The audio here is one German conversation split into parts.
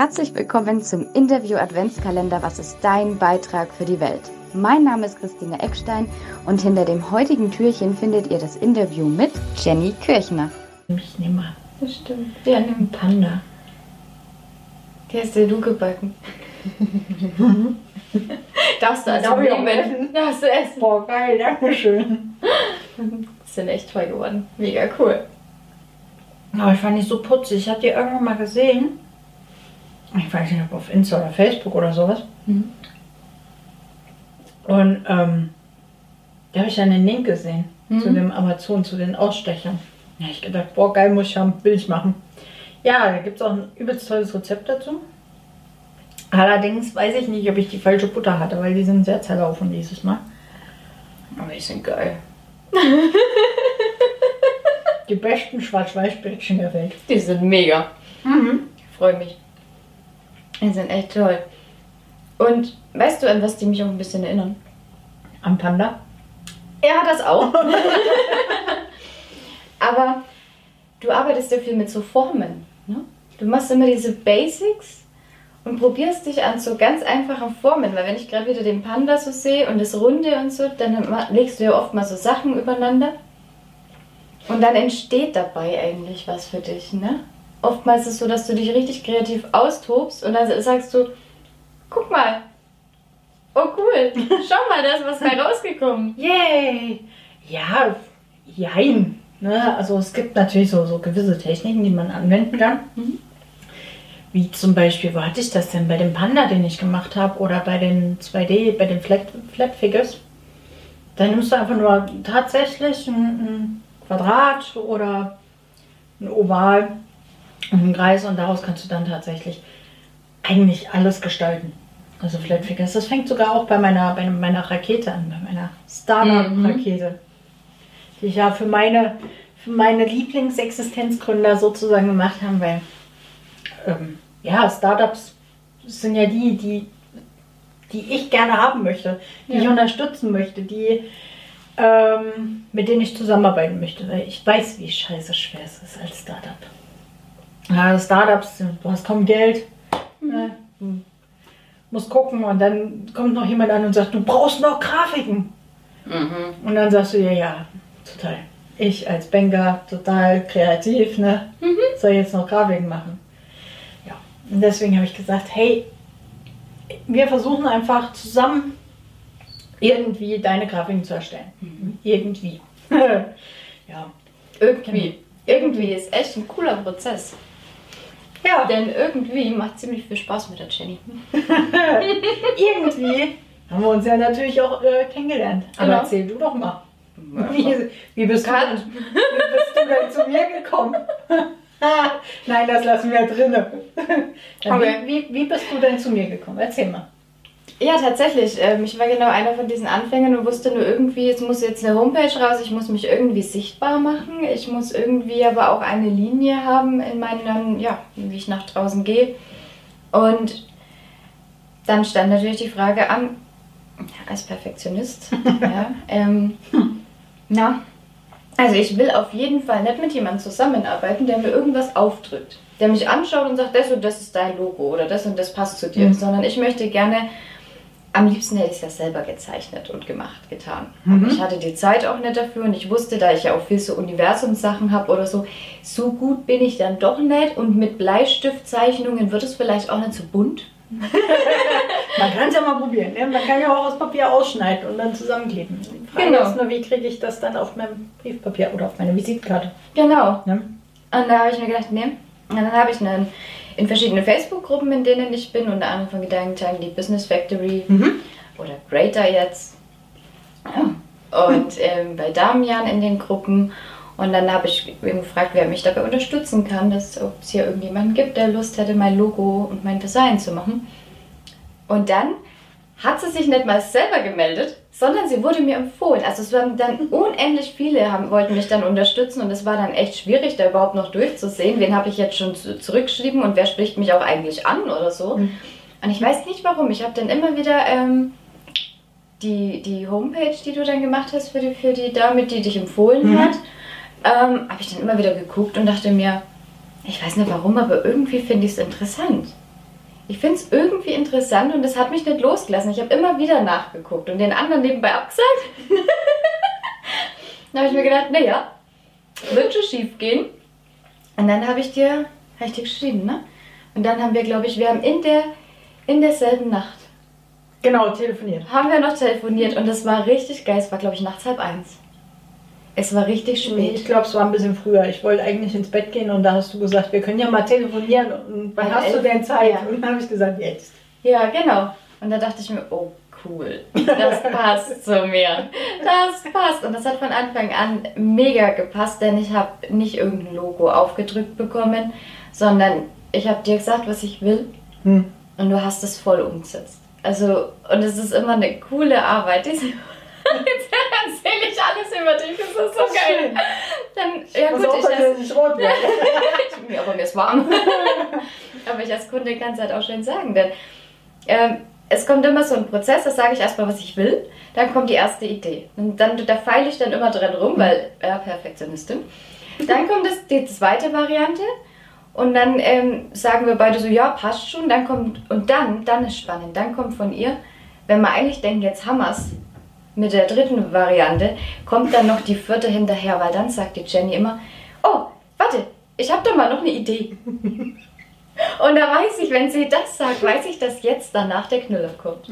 Herzlich willkommen zum Interview Adventskalender Was ist dein Beitrag für die Welt? Mein Name ist Christine Eckstein und hinter dem heutigen Türchen findet ihr das Interview mit Jenny Kirchner. Ich nehme mal. Das stimmt. Wir haben einen Panda. Der ist der Luke-Balken. Darfst du also Darf ich auch nehmen? essen? Darfst du essen. Boah, geil, danke schön. Sind echt toll geworden. Mega cool. Aber ich fand die so putzig. Ich habe die irgendwann mal gesehen. Ich weiß nicht, ob auf Insta oder Facebook oder sowas. Mhm. Und ähm, da habe ich dann den Link gesehen Mhm. zu dem Amazon, zu den Ausstechern. Da habe ich gedacht, boah, geil, muss ich haben, will ich machen. Ja, da gibt es auch ein übelst tolles Rezept dazu. Allerdings weiß ich nicht, ob ich die falsche Butter hatte, weil die sind sehr zerlaufen dieses Mal. Aber die sind geil. Die besten Schwarz-Weiß-Bällchen der Welt. Die sind mega. Mhm. Ich freue mich. Die sind echt toll. Und weißt du, an was die mich auch ein bisschen erinnern? Am Panda. Ja, das auch. Aber du arbeitest ja viel mit so Formen. Ne? Du machst immer diese Basics und probierst dich an so ganz einfachen Formen. Weil wenn ich gerade wieder den Panda so sehe und das Runde und so, dann legst du ja oft mal so Sachen übereinander. Und dann entsteht dabei eigentlich was für dich. Ne? Oftmals ist es so, dass du dich richtig kreativ austobst und dann sagst du, guck mal. Oh cool, schau mal, da ist was bei rausgekommen. Yay! Ja, jein. Ne? Also es gibt natürlich so, so gewisse Techniken, die man anwenden kann. Mhm. Wie zum Beispiel, wo hatte ich das denn? Bei dem Panda, den ich gemacht habe, oder bei den 2D, bei den Flat, Flat Figures. Da nimmst du einfach nur tatsächlich ein, ein Quadrat oder ein Oval einen Kreis und daraus kannst du dann tatsächlich eigentlich alles gestalten. Also Flat Figures. Das fängt sogar auch bei meiner, bei meiner Rakete an, bei meiner Startup-Rakete. Die ich ja für meine, für meine Lieblingsexistenzgründer sozusagen gemacht haben, weil ähm, ja, Startups sind ja die, die, die ich gerne haben möchte, die Ja. ich unterstützen möchte, die ähm, mit denen ich zusammenarbeiten möchte, weil ich weiß, wie scheiße schwer es ist als Startup. Ja, Startups, du hast kaum Geld, ne, du musst gucken und dann kommt noch jemand an und sagt, du brauchst noch Grafiken. Mhm. Und dann sagst du ja, ja, total. Ich als Banker, total kreativ, ne? Soll jetzt noch Grafiken machen. Ja. Und deswegen habe ich gesagt, hey, wir versuchen einfach zusammen irgendwie deine Grafiken zu erstellen. Irgendwie. ja. Irgendwie. Irgendwie ist echt ein cooler Prozess. Ja, Denn irgendwie macht ziemlich viel Spaß mit der Jenny. irgendwie haben wir uns ja natürlich auch äh, kennengelernt. Aber Genau. erzähl du doch mal. Wie, wie, bist du, denn- wie bist du denn zu mir gekommen? Nein, das lassen wir drinnen. Okay. Wie, wie, wie bist du denn zu mir gekommen? Erzähl mal. Ja, tatsächlich. Ähm, ich war genau einer von diesen Anfängern und wusste nur irgendwie, es muss jetzt eine Homepage raus, ich muss mich irgendwie sichtbar machen. Ich muss irgendwie aber auch eine Linie haben in meinen, ja, wie ich nach draußen gehe. Und dann stand natürlich die Frage an, als Perfektionist, ja, ähm, na, also ich will auf jeden Fall nicht mit jemandem zusammenarbeiten, der mir irgendwas aufdrückt. Der mich anschaut und sagt, das und das ist dein Logo oder das und das passt zu dir. Mhm. Sondern ich möchte gerne, am liebsten hätte ich es ja selber gezeichnet und gemacht, getan. Mhm. Aber ich hatte die Zeit auch nicht dafür und ich wusste, da ich ja auch viel so Universumssachen habe oder so, so gut bin ich dann doch nicht und mit Bleistiftzeichnungen wird es vielleicht auch nicht so bunt. Man kann es ja mal probieren. Ne? Man kann ja auch aus Papier ausschneiden und dann zusammenkleben. Die Frage Genau. ist nur, wie kriege ich das dann auf meinem Briefpapier oder auf meine Visitenkarte? Genau. Ne? Und da habe ich mir gedacht, nee. Und dann habe ich einen, in verschiedenen Facebook-Gruppen, in denen ich bin, unter anderem von Gedankentagen, die Business Factory Mhm. oder Greater jetzt. Ja. Und ähm, bei Damian in den Gruppen. Und dann habe ich gefragt, wer mich dabei unterstützen kann, dass, ob es hier irgendjemanden gibt, der Lust hätte, mein Logo und mein Design zu machen. Und dann hat sie sich nicht mal selber gemeldet, sondern sie wurde mir empfohlen. Also es waren dann unendlich viele, haben, wollten mich dann unterstützen und es war dann echt schwierig, da überhaupt noch durchzusehen. Wen habe ich jetzt schon zu- zurückgeschrieben und wer spricht mich auch eigentlich an oder so. Mhm. Und ich weiß nicht warum. Ich habe dann immer wieder ähm, die, die Homepage, die du dann gemacht hast für die, für die Dame, die dich empfohlen Mhm. hat, ähm, habe ich dann immer wieder geguckt und dachte mir, ich weiß nicht warum, aber irgendwie finde ich es interessant. Ich finde es irgendwie interessant und das hat mich nicht losgelassen. Ich habe immer wieder nachgeguckt und den anderen nebenbei abgesagt. dann habe ich mir gedacht, naja, wird schon schief gehen. Und dann habe ich dir, habe ich dir geschrieben, ne? Und dann haben wir, glaube ich, wir haben in der in derselben Nacht Genau, telefoniert. haben wir noch telefoniert und das war richtig geil. Es war, glaube ich, nachts halb eins. Es war richtig spät. ich glaube, es war ein bisschen früher. Ich wollte eigentlich ins Bett gehen und da hast du gesagt, wir können ja mal telefonieren. Und wann Um hast du elf? denn Zeit? Ja. Und dann habe ich gesagt, jetzt. Ja, genau. Und da dachte ich mir, oh cool, das passt zu mir. Das passt. Und das hat von Anfang an mega gepasst, denn ich habe nicht irgendein Logo aufgedrückt bekommen, sondern ich habe dir gesagt, was ich will Hm. und du hast es voll umgesetzt. Also, und es ist immer eine coole Arbeit. Diese erzähle ich alles über dich, das ist so geil. Dann, ja Pass gut, auf, ich esse- nicht rot ja, aber mir ist warm. aber ich als Kunde kann es halt auch schön sagen, denn ähm, es kommt immer so ein Prozess, da sage ich erstmal, was ich will, dann kommt die erste Idee. Und dann, da feile ich dann immer dran rum, weil, ja, Perfektionistin. Dann kommt das, die zweite Variante und dann ähm, sagen wir beide so, ja, passt schon. Dann kommt, und dann, dann ist spannend, dann kommt von ihr, wenn man eigentlich denkt, jetzt haben wir's mit der dritten Variante, kommt dann noch die vierte hinterher, weil dann sagt die Jenny immer, oh, warte, ich habe doch mal noch eine Idee. Und da weiß ich, wenn sie das sagt, weiß ich, dass jetzt danach der Knüller kommt.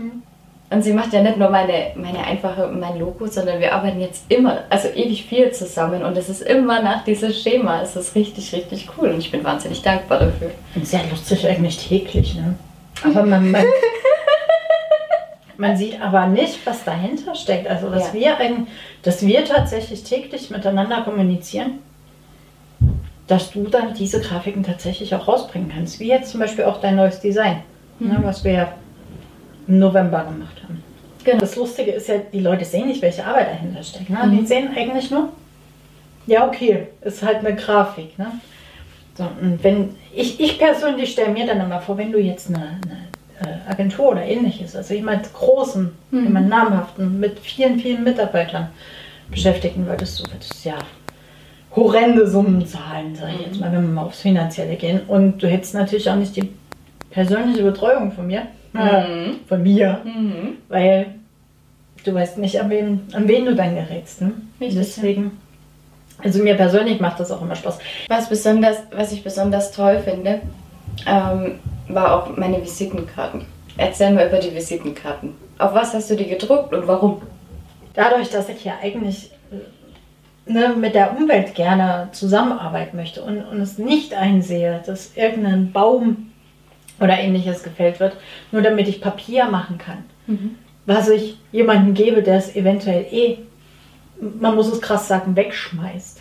Und sie macht ja nicht nur meine, meine einfache, mein Logo, sondern wir arbeiten jetzt immer, also ewig viel zusammen und es ist immer nach diesem Schema. Es ist richtig, richtig cool und ich bin wahnsinnig dankbar dafür. Sehr lustig eigentlich täglich, ne? Aber man, man, man sieht aber nicht, was dahinter steckt. Also, dass, Ja. wir, ein, dass wir tatsächlich täglich miteinander kommunizieren, dass du dann diese Grafiken tatsächlich auch rausbringen kannst. Wie jetzt zum Beispiel auch dein neues Design, ne, was wir ja im November gemacht haben. Genau. Das Lustige ist ja, die Leute sehen nicht, welche Arbeit dahinter steckt. Ne? Mhm. Die sehen eigentlich nur, ja, okay, ist halt eine Grafik. Ne? So, und wenn, ich, ich persönlich stelle mir dann immer vor, wenn du jetzt eine, eine Agentur oder ähnliches, also jemand großen, Mhm. jemand namhaften, mit vielen, vielen Mitarbeitern beschäftigen würdest, du würdest ja horrende Summen zahlen, sag ich jetzt mal, wenn wir mal aufs Finanzielle gehen. Und du hättest natürlich auch nicht die persönliche Betreuung von mir, Mhm. von mir, Mhm. weil du weißt nicht, an wen, an wen du dann gerätst. Ne? Richtig, Deswegen, also mir persönlich macht das auch immer Spaß. Was, besonders, was ich besonders toll finde, ähm, war auch meine Visitenkarten. Erzähl mal über die Visitenkarten. Auf was hast du die gedruckt und warum? Dadurch, dass ich ja eigentlich äh, ne, mit der Umwelt gerne zusammenarbeiten möchte und, und es nicht einsehe, dass irgendein Baum oder ähnliches gefällt wird, nur damit ich Papier machen kann, was ich jemandem gebe, der es eventuell eh, man muss es krass sagen, wegschmeißt.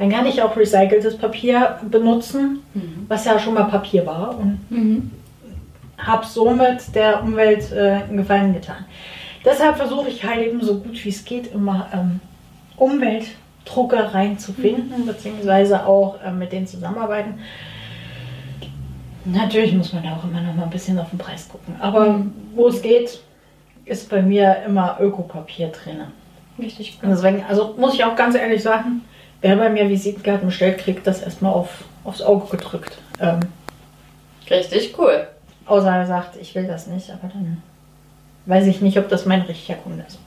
Dann kann ich auch recyceltes Papier benutzen, was ja schon mal Papier war und habe somit der Umwelt äh, einen Gefallen getan. Deshalb versuche ich halt eben so gut wie es geht immer ähm, Umweltdruckereien zu finden, beziehungsweise auch ähm, mit denen zusammenarbeiten. Natürlich muss man da auch immer noch mal ein bisschen auf den Preis gucken. Aber wo es geht, ist bei mir immer Ökopapier drin. Richtig Und Deswegen, also muss ich auch ganz ehrlich sagen, wer bei mir Visitenkarten bestellt, kriegt das erstmal auf, aufs Auge gedrückt. Ähm, Richtig cool. Außer er sagt, ich will das nicht, aber dann weiß ich nicht, ob das mein richtiger Kunde ist.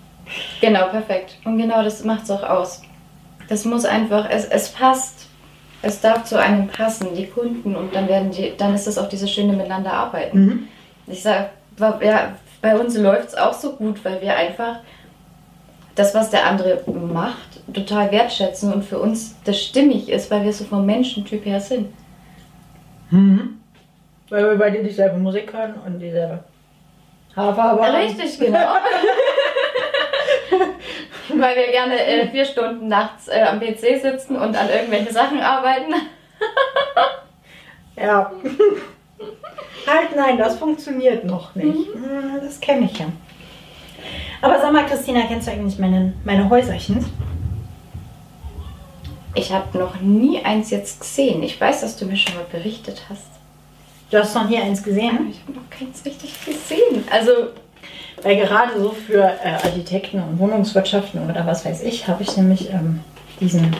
Genau, perfekt. Und genau das macht es auch aus. Das muss einfach, es, es passt. Es darf zu einem passen, die Kunden, und dann werden die, dann ist das auch dieses schöne miteinander arbeiten. Ich sage, ja, bei uns läuft es auch so gut, weil wir einfach das, was der andere macht, total wertschätzen und für uns das stimmig ist, weil wir so vom Menschentyp her sind. Mhm. Weil wir beide dieselbe Musik hören und dieselbe Haarfarbe haben. Richtig, genau. weil wir gerne äh, vier Stunden nachts äh, am PC sitzen und an irgendwelche Sachen arbeiten. Ja. halt nein, das funktioniert noch nicht. Mhm, Das kenne ich ja. Aber sag mal, Christina, kennst du eigentlich meine, meine Häuserchen? Ich habe noch nie eins jetzt gesehen. Ich weiß, dass du mir schon mal berichtet hast. Du hast noch nie eins gesehen? Ich habe noch keins richtig gesehen. Also, Weil gerade so für äh, Architekten und Wohnungswirtschaften oder was weiß ich, habe ich nämlich ähm, diesen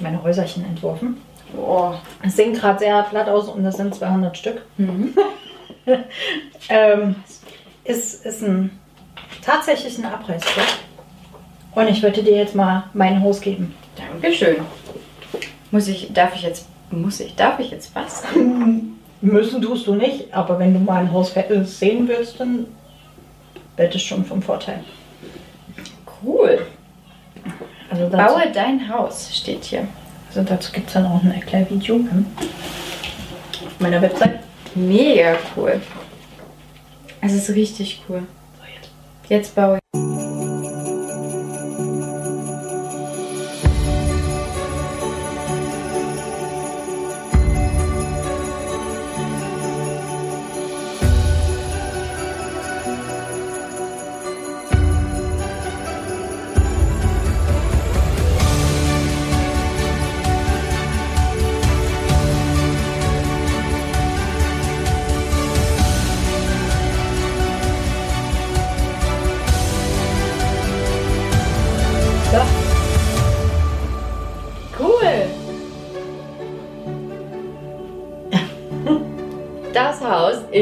meine Häuserchen entworfen. boah. Es sehen gerade sehr platt aus und das sind 200 Stück. ähm, ist, ist ein, tatsächlich ein Abreißbrett. Und ich würde dir jetzt mal mein Haus geben. Dankeschön. Muss ich, darf ich jetzt, muss ich, darf ich jetzt was? Müssen tust du nicht, aber wenn du mal ein Haus sehen willst, dann wird es schon vom Vorteil. Cool. Also dazu, Baue dein Haus, steht hier. also dazu gibt es dann auch ein Erklärvideo hm, auf meiner Website. Mega cool. Es ist richtig cool. Jetzt. Baue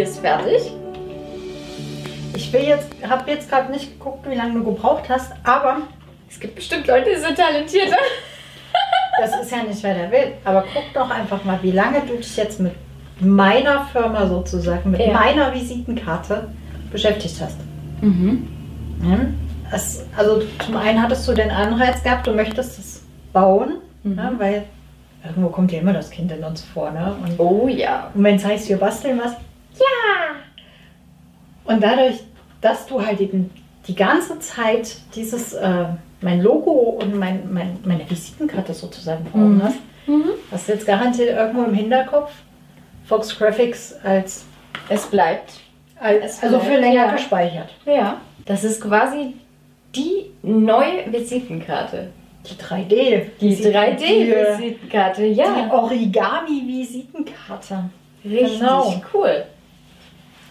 ist fertig. Ich will jetzt, habe jetzt gerade nicht geguckt, wie lange du gebraucht hast, aber Es gibt bestimmt Leute, die sind talentierter. das ist ja nicht, wer der will. Aber guck doch einfach mal, wie lange du dich jetzt mit meiner Firma sozusagen, mit Ja. meiner Visitenkarte beschäftigt hast. Mhm. Ja. Es, also zum einen hattest du den Anreiz gehabt, du möchtest es bauen, Mhm. ne, weil irgendwo kommt ja immer das Kind in uns vor. Ne? Und, Oh ja. und wenn es heißt, wir basteln was, ja! Und dadurch, dass du halt eben die ganze Zeit dieses, äh, mein Logo und mein, mein, meine Visitenkarte sozusagen vor Augen Mhm. hast, Mhm. hast du jetzt garantiert irgendwo im Hinterkopf Fox Graphics als, Es bleibt. als Es also für bleibt, länger ja. gespeichert. Ja. Das ist quasi die neue Visitenkarte. Die 3D. Die Die 3D-Visitenkarte, Die ja. Origami-Visitenkarte. Richtig Genau. cool.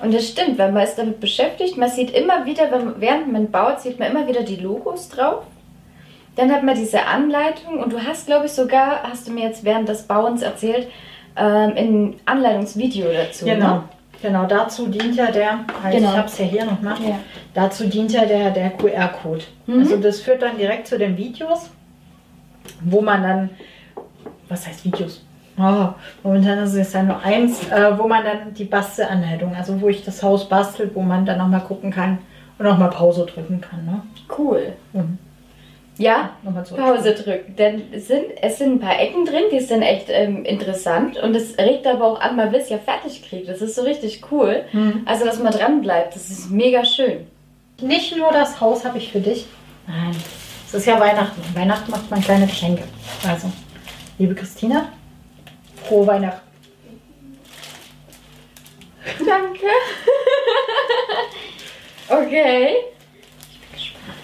Und das stimmt, wenn man ist damit beschäftigt, man sieht immer wieder, wenn, während man baut, sieht man immer wieder die Logos drauf. Dann hat man diese Anleitung und du hast, glaube ich, sogar, hast du mir jetzt während des Bauens erzählt, ähm, ein Anleitungsvideo dazu. Genau. Ne? Genau, dazu dient ja der, halt, Genau. ich habe es ja hier noch mal, Ja. dazu dient ja der, der QR-Code. Mhm. Also das führt dann direkt zu den Videos, wo man dann, was heißt Videos? Oh, momentan ist es ja nur eins, äh, wo man dann die Bastelanleitung, also wo ich das Haus bastel, wo man dann nochmal gucken kann und nochmal Pause drücken kann. Ne? Cool. Mhm. Ja. Pause drücken. Denn es sind, es sind ein paar Ecken drin, die sind echt ähm, interessant. Und es regt aber auch an, man will es ja fertig kriegen. Das ist so richtig cool. Mhm. Also, dass man dran bleibt, das ist mega schön. Nicht nur das Haus habe ich für dich. Nein, es ist ja Weihnachten. Weihnachten macht man kleine Geschenke. Also, liebe Christina, frohe Weihnachten. Danke. okay. Ich bin gespannt.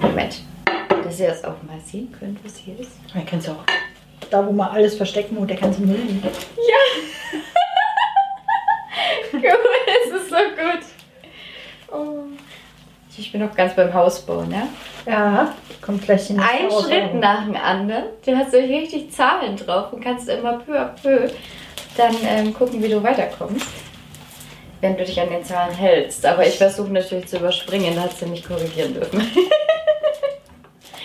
Moment. Dass ihr das auch mal sehen könnt, was hier ist. Man kennt es auch. Da, wo man alles verstecken, wo der ganze Müll liegt. Ja. cool, es ist so gut. Oh. Ich bin noch ganz beim Hausbau, ne? Ja, kommt gleich in Ein Schritt nach dem anderen. Du hast so richtig Zahlen drauf und kannst immer peu à peu dann ähm, gucken, wie du weiterkommst. Wenn du dich an den Zahlen hältst. Aber ich versuche natürlich zu überspringen, da hast du mich korrigieren dürfen.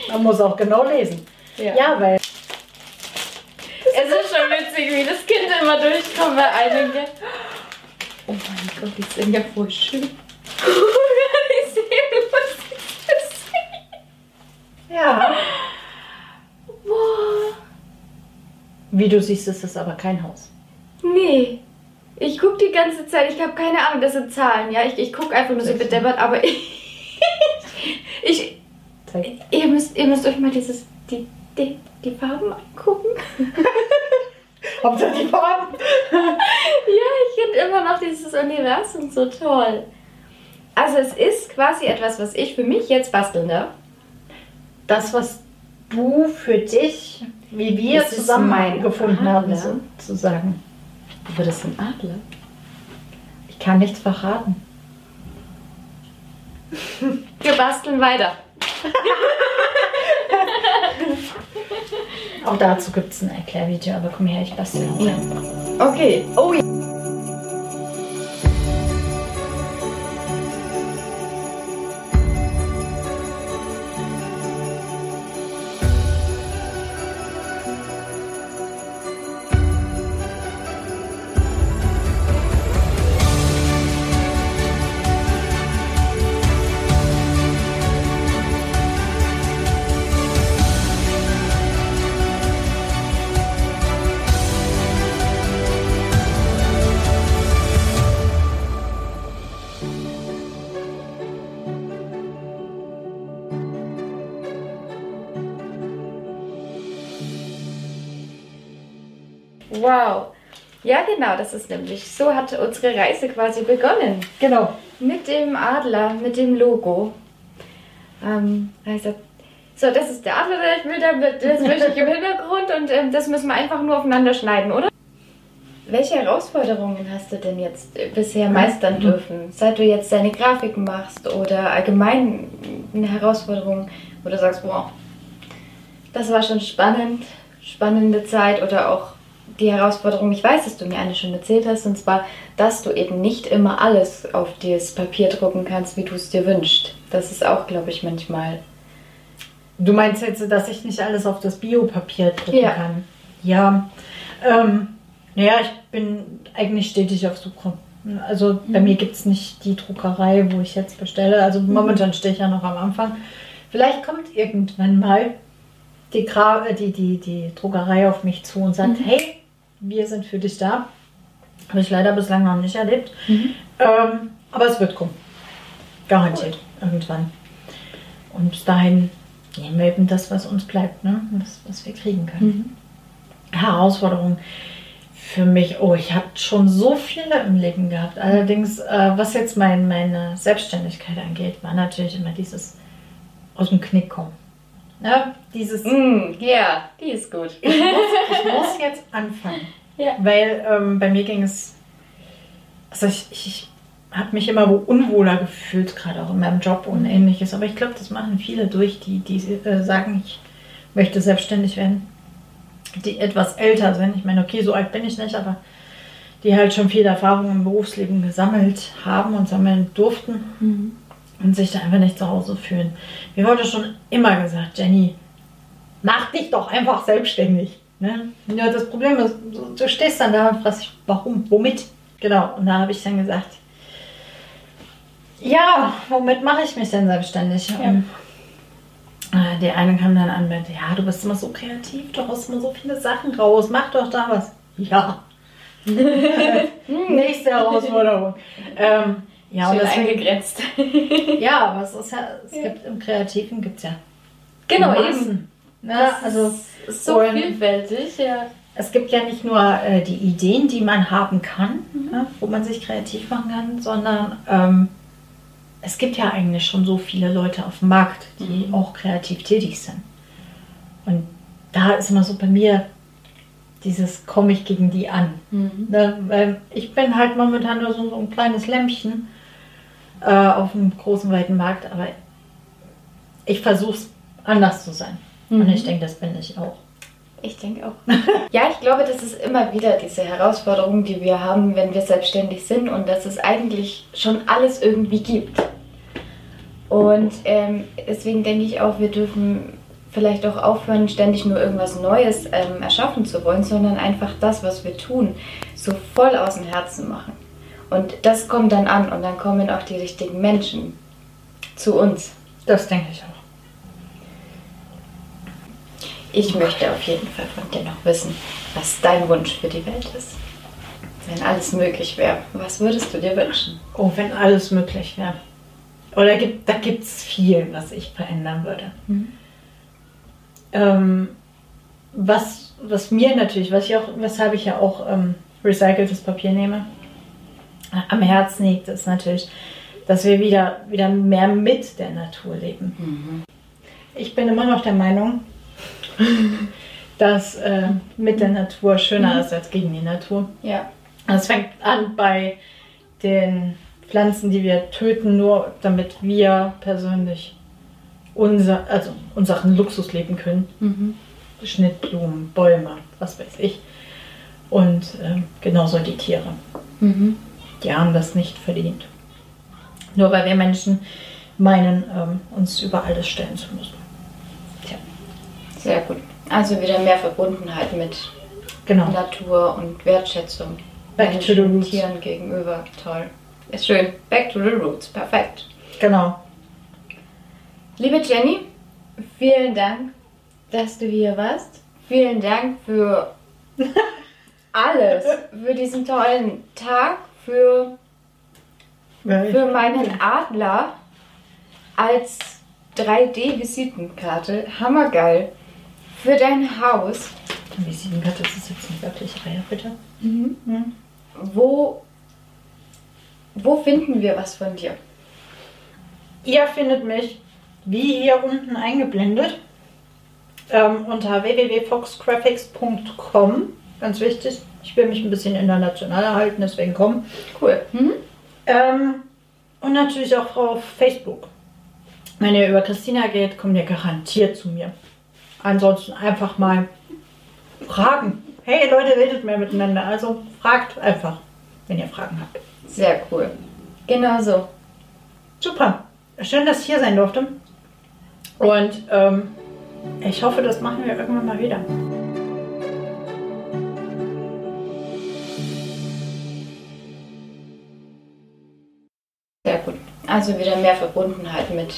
Man muss auch genau lesen. Ja, weil Es ist schon witzig, wie das Kind immer durchkommt bei einigen. Oh mein Gott, die sind ja voll schön. ich sehe, was ich sehe. Ja, Boah. wie du siehst, ist es aber kein Haus. Nee. Ich gucke die ganze Zeit, ich habe keine Ahnung, das sind Zahlen, ja. Ich, ich gucke einfach nur so bedeppert, aber ich, ich, ihr, müsst, ihr müsst euch mal dieses, die, die, die Farben angucken. Hauptsache die Farben. Ja, ich finde immer noch dieses Universum so toll. Also es ist quasi etwas, was ich für mich jetzt basteln darf. Das, was du für dich, wie wir Das zusammen gefunden haben, Adler. sozusagen. Aber das ein Adler. Ich kann nichts verraten. Wir basteln weiter. Auch dazu gibt es ein Erklärvideo, aber komm her, ich bastel. Okay. Oh ja. Ja, genau, das ist nämlich. So hat unsere Reise quasi begonnen. Genau. Mit dem Adler, mit dem Logo. Ähm, also, so, das ist der Adler, der ich will, damit, das möchte ich im Hintergrund und ähm, das müssen wir einfach nur aufeinander schneiden, oder? Welche Herausforderungen hast du denn jetzt äh, bisher meistern dürfen? Seit du jetzt deine Grafiken machst oder allgemein eine Herausforderung, wo du sagst, boah, das war schon spannend, spannende Zeit oder auch die Herausforderung, ich weiß, dass du mir eine schon erzählt hast, und zwar, dass du eben nicht immer alles auf das Papier drucken kannst, wie du es dir wünschst. Das ist auch, glaube ich, manchmal. Du meinst jetzt, dass ich nicht alles auf das Biopapier drucken Ja. kann? Ja. Ähm, naja, ich bin eigentlich stetig auf Suche. Also bei mir gibt es nicht die Druckerei, wo ich jetzt bestelle. Also momentan stehe ich ja noch am Anfang. Vielleicht kommt irgendwann mal die, Gra äh, die, die, die Druckerei auf mich zu und sagt, hey, wir sind für dich da. Habe ich leider bislang noch nicht erlebt. Ähm, aber es wird kommen. Garantiert. Irgendwann. Und bis dahin nehmen wir eben das, was uns bleibt, ne? was, was wir kriegen können. Herausforderungen für mich, oh, ich habe schon so viele im Leben gehabt. Allerdings, äh, was jetzt mein, meine Selbstständigkeit angeht, war natürlich immer dieses aus dem Knick kommen. Ne? Dieses, Mm, ja, die ist gut. ich, muss, ich muss jetzt anfangen. Ja. Weil ähm, bei mir ging es, also ich, ich, habe mich immer wo unwohler gefühlt, gerade auch in meinem Job und ähnliches. Aber ich glaube, das machen viele durch, die, die äh, sagen, ich möchte selbstständig werden. Die etwas älter sind. Ich meine, okay, so alt bin ich nicht, aber die halt schon viel Erfahrung im Berufsleben gesammelt haben und sammeln durften und sich da einfach nicht zu Hause fühlen. Mir wurde schon immer gesagt, Jenny, mach dich doch einfach selbstständig. Ne? Ja, das Problem ist, du- du stehst dann da und fragst dich, warum, womit? Genau, und da habe ich dann gesagt, ja, womit mache ich mich denn selbstständig? Und, äh, die eine kam dann an mit, ja, du bist immer so kreativ, du haust immer so viele Sachen raus, mach doch da was. Ja. Nächste Herausforderung. Ähm, ja, und Schön deswegen, eingegrenzt. ja, aber es ist ja, es gibt im Kreativen gibt es ja genau, eben. Ne? Das Also ist so und- vielfältig, ja. es gibt ja nicht nur äh, die Ideen, die man haben kann, ne, wo man sich kreativ machen kann, sondern ähm, es gibt ja eigentlich schon so viele Leute auf dem Markt, die auch kreativ tätig sind. Und da ist immer so bei mir dieses, komme ich gegen die an. Ne, weil ich bin halt momentan nur so, so ein kleines Lämpchen äh, auf einem großen, weiten Markt, aber ich versuche es anders zu sein. Und ich denke, das bin ich auch. Ich denke auch. ja, ich glaube, das ist immer wieder diese Herausforderung, die wir haben, wenn wir selbstständig sind und dass es eigentlich schon alles irgendwie gibt. Und ähm, deswegen denke ich auch, wir dürfen vielleicht auch aufhören, ständig nur irgendwas Neues ähm, erschaffen zu wollen, sondern einfach das, was wir tun, so voll aus dem Herzen machen. Und das kommt dann an und dann kommen auch die richtigen Menschen zu uns. Das denke ich auch. Ich möchte auf jeden Fall von dir noch wissen, was dein Wunsch für die Welt ist. Wenn alles möglich wäre, was würdest du dir wünschen? Oh, wenn alles möglich wäre. Oder gibt, da gibt es viel, was ich verändern würde. Ähm, was, was mir natürlich, was ich auch, weshalb ich ja auch ähm, recyceltes Papier nehme, am Herzen liegt, ist natürlich, dass wir wieder, wieder mehr mit der Natur leben. Ich bin immer noch der Meinung, dass äh, mit der Natur schöner ist als gegen die Natur. Ja. Also Es fängt an bei den Pflanzen, die wir töten, nur damit wir persönlich unser, also unseren Luxus leben können. Schnittblumen, Bäume, was weiß ich. Und ähm, genauso die Tiere. Die haben das nicht verdient. Nur weil wir Menschen meinen, ähm, uns über alles stellen zu müssen. Tja, Sehr gut. Also wieder mehr Verbundenheit mit genau. Natur und Wertschätzung. Back to the Menschen, roots. Tieren gegenüber. Toll. Ist schön. Back to the roots. Perfekt. Genau. Liebe Jenny, vielen Dank, dass du hier warst. Vielen Dank für alles. Für diesen tollen Tag, für für meinen Adler als 3D-Visitenkarte. Hammergeil. für dein Haus. Die Visitenkarte ist jetzt nicht wirklich Reihe, bitte. Mhm. Wo, wo finden wir was von dir? Ihr findet mich, wie hier unten eingeblendet, ähm, unter www.foxgraphics.com. Ganz wichtig, ich will mich ein bisschen international halten, deswegen komm. Cool. Mhm. Ähm, und natürlich auch auf Facebook. Wenn ihr über Christina geht, kommt ihr garantiert zu mir. Ansonsten einfach mal fragen. Hey Leute, redet mehr miteinander. Also fragt einfach, wenn ihr Fragen habt. Sehr cool. Genau so. Super. Schön, dass ich hier sein durfte. Und ähm, ich hoffe, das machen wir irgendwann mal wieder. Also wieder mehr Verbundenheit mit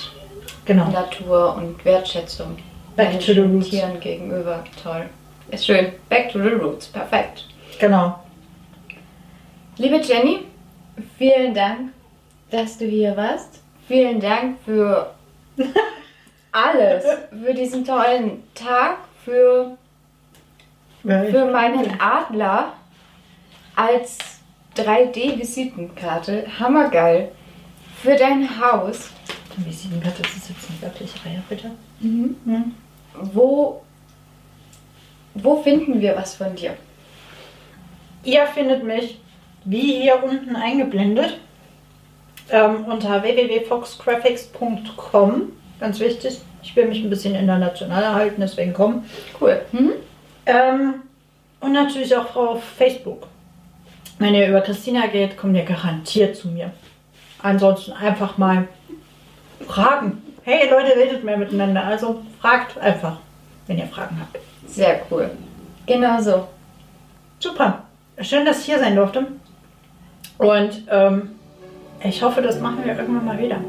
Genau. Natur und Wertschätzung. Back to the roots. Tieren gegenüber. Toll. Ist schön. Back to the roots. Perfekt. Genau. Liebe Jenny, vielen Dank, dass du hier warst. Vielen Dank für alles. Für diesen tollen Tag, für, für meinen Adler als 3D-Visitenkarte. Hammergeil. Für dein Haus. Die Visitenkarte ist jetzt nicht wirklich Reihe, bitte. Wo, wo finden wir was von dir? Ihr findet mich, wie hier unten eingeblendet, ähm, unter www.foxgraphics.com. Ganz wichtig, ich will mich ein bisschen international halten, deswegen komm. Cool. Mhm. Ähm, und natürlich auch auf Facebook. Wenn ihr über Christina geht, kommt ihr garantiert zu mir. Ansonsten einfach mal fragen. Hey Leute, redet mehr miteinander. Also fragt einfach, wenn ihr Fragen habt. Sehr cool. Genau so. Super. Schön, dass ich hier sein durfte. Und ähm, ich hoffe, das machen wir irgendwann mal wieder.